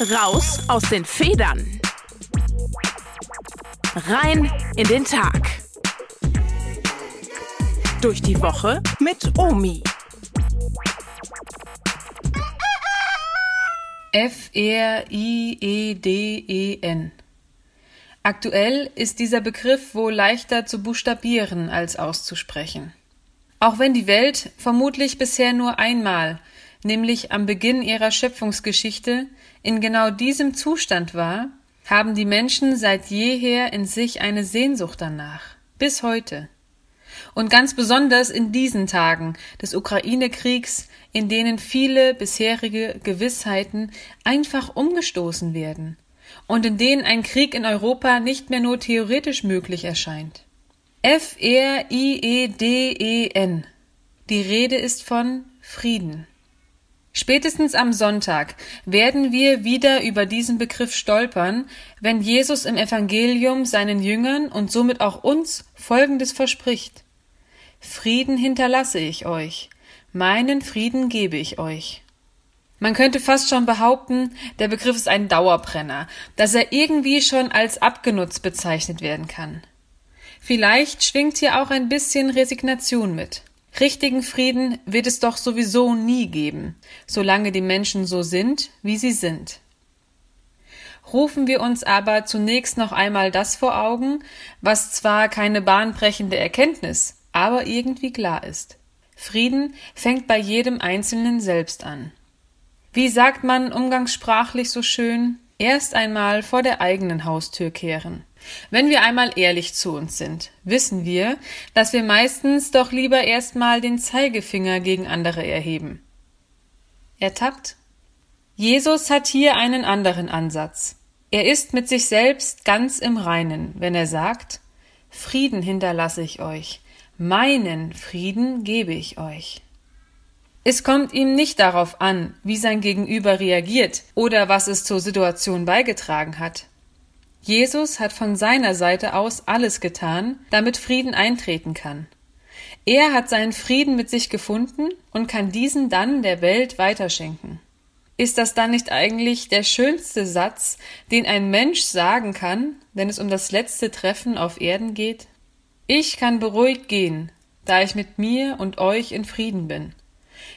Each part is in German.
Raus aus den Federn. Rein in den Tag. Durch die Woche mit Omi. F-R-I-E-D-E-N. Aktuell ist dieser Begriff wohl leichter zu buchstabieren als auszusprechen. Auch wenn die Welt vermutlich bisher nur einmal, nämlich am Beginn ihrer Schöpfungsgeschichte, in genau diesem Zustand war, haben die Menschen seit jeher in sich eine Sehnsucht danach, bis heute. Und ganz besonders in diesen Tagen des Ukraine-Kriegs, in denen viele bisherige Gewissheiten einfach umgestoßen werden und in denen ein Krieg in Europa nicht mehr nur theoretisch möglich erscheint. F-R-I-E-D-E-N. Die Rede ist von Frieden. Spätestens am Sonntag werden wir wieder über diesen Begriff stolpern, wenn Jesus im Evangelium seinen Jüngern und somit auch uns Folgendes verspricht. Frieden hinterlasse ich euch, meinen Frieden gebe ich euch. Man könnte fast schon behaupten, der Begriff ist ein Dauerbrenner, dass er irgendwie schon als abgenutzt bezeichnet werden kann. Vielleicht schwingt hier auch ein bisschen Resignation mit. Richtigen Frieden wird es doch sowieso nie geben, solange die Menschen so sind, wie sie sind. Rufen wir uns aber zunächst noch einmal das vor Augen, was zwar keine bahnbrechende Erkenntnis, aber irgendwie klar ist. Frieden fängt bei jedem Einzelnen selbst an. Wie sagt man umgangssprachlich so schön? Erst einmal vor der eigenen Haustür kehren. Wenn wir einmal ehrlich zu uns sind, wissen wir, dass wir meistens doch lieber erstmal den Zeigefinger gegen andere erheben. Ertappt? Jesus hat hier einen anderen Ansatz. Er ist mit sich selbst ganz im Reinen, wenn er sagt, Frieden hinterlasse ich euch, meinen Frieden gebe ich euch. Es kommt ihm nicht darauf an, wie sein Gegenüber reagiert oder was es zur Situation beigetragen hat. Jesus hat von seiner Seite aus alles getan, damit Frieden eintreten kann. Er hat seinen Frieden mit sich gefunden und kann diesen dann der Welt weiterschenken. Ist das dann nicht eigentlich der schönste Satz, den ein Mensch sagen kann, wenn es um das letzte Treffen auf Erden geht? Ich kann beruhigt gehen, da ich mit mir und euch in Frieden bin.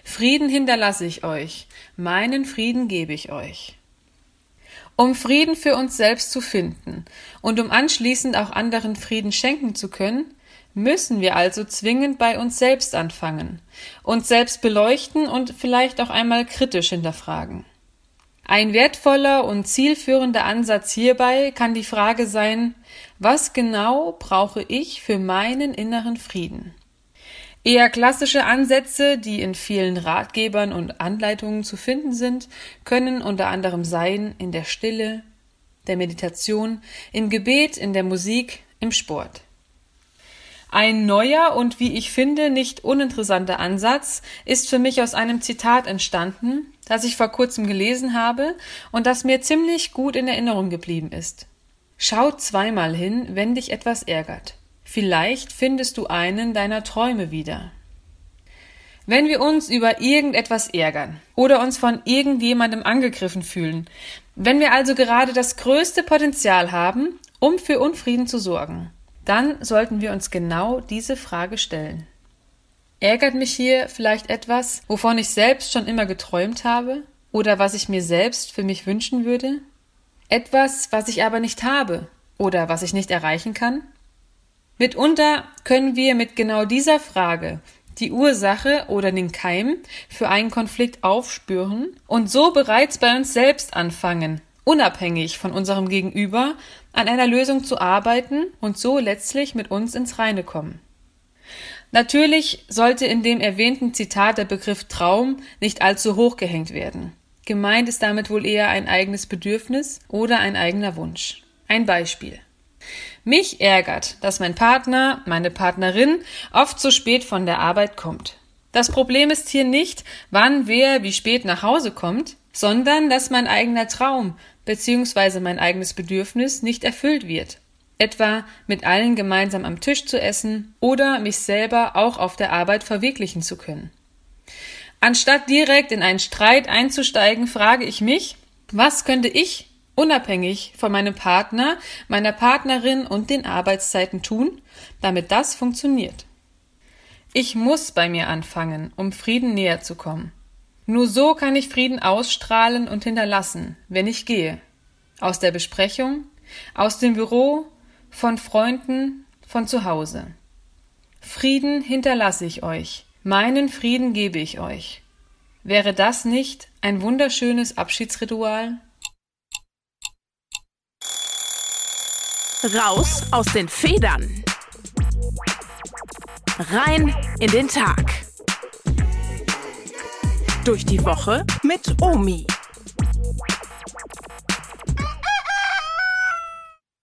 Frieden hinterlasse ich euch, meinen Frieden gebe ich euch. Um Frieden für uns selbst zu finden und um anschließend auch anderen Frieden schenken zu können, müssen wir also zwingend bei uns selbst anfangen, uns selbst beleuchten und vielleicht auch einmal kritisch hinterfragen. Ein wertvoller und zielführender Ansatz hierbei kann die Frage sein, was genau brauche ich für meinen inneren Frieden? Eher klassische Ansätze, die in vielen Ratgebern und Anleitungen zu finden sind, können unter anderem sein in der Stille, der Meditation, im Gebet, in der Musik, im Sport. Ein neuer und wie ich finde nicht uninteressanter Ansatz ist für mich aus einem Zitat entstanden, das ich vor kurzem gelesen habe und das mir ziemlich gut in Erinnerung geblieben ist. Schau zweimal hin, wenn dich etwas ärgert. Vielleicht findest du einen deiner Träume wieder. Wenn wir uns über irgendetwas ärgern oder uns von irgendjemandem angegriffen fühlen, wenn wir also gerade das größte Potenzial haben, um für Unfrieden zu sorgen, dann sollten wir uns genau diese Frage stellen. Ärgert mich hier vielleicht etwas, wovon ich selbst schon immer geträumt habe oder was ich mir selbst für mich wünschen würde? Etwas, was ich aber nicht habe oder was ich nicht erreichen kann? Mitunter können wir mit genau dieser Frage die Ursache oder den Keim für einen Konflikt aufspüren und so bereits bei uns selbst anfangen, unabhängig von unserem Gegenüber an einer Lösung zu arbeiten und so letztlich mit uns ins Reine kommen. Natürlich sollte in dem erwähnten Zitat der Begriff Traum nicht allzu hoch gehängt werden. Gemeint ist damit wohl eher ein eigenes Bedürfnis oder ein eigener Wunsch. Ein Beispiel. Mich ärgert, dass mein Partner, meine Partnerin oft zu spät von der Arbeit kommt. Das Problem ist hier nicht, wann wer wie spät nach Hause kommt, sondern dass mein eigener Traum bzw. mein eigenes Bedürfnis nicht erfüllt wird. Etwa mit allen gemeinsam am Tisch zu essen oder mich selber auch auf der Arbeit verwirklichen zu können. Anstatt direkt in einen Streit einzusteigen, frage ich mich, Was könnte ich unabhängig von meinem Partner, meiner Partnerin und den Arbeitszeiten tun, damit das funktioniert? Ich muss bei mir anfangen, um Frieden näher zu kommen. Nur so kann ich Frieden ausstrahlen und hinterlassen, wenn ich gehe. Aus der Besprechung, aus dem Büro, von Freunden, von zu Hause. Frieden hinterlasse ich euch, meinen Frieden gebe ich euch. Wäre das nicht ein wunderschönes Abschiedsritual? Raus aus den Federn. Rein in den Tag. Durch die Woche mit Omi.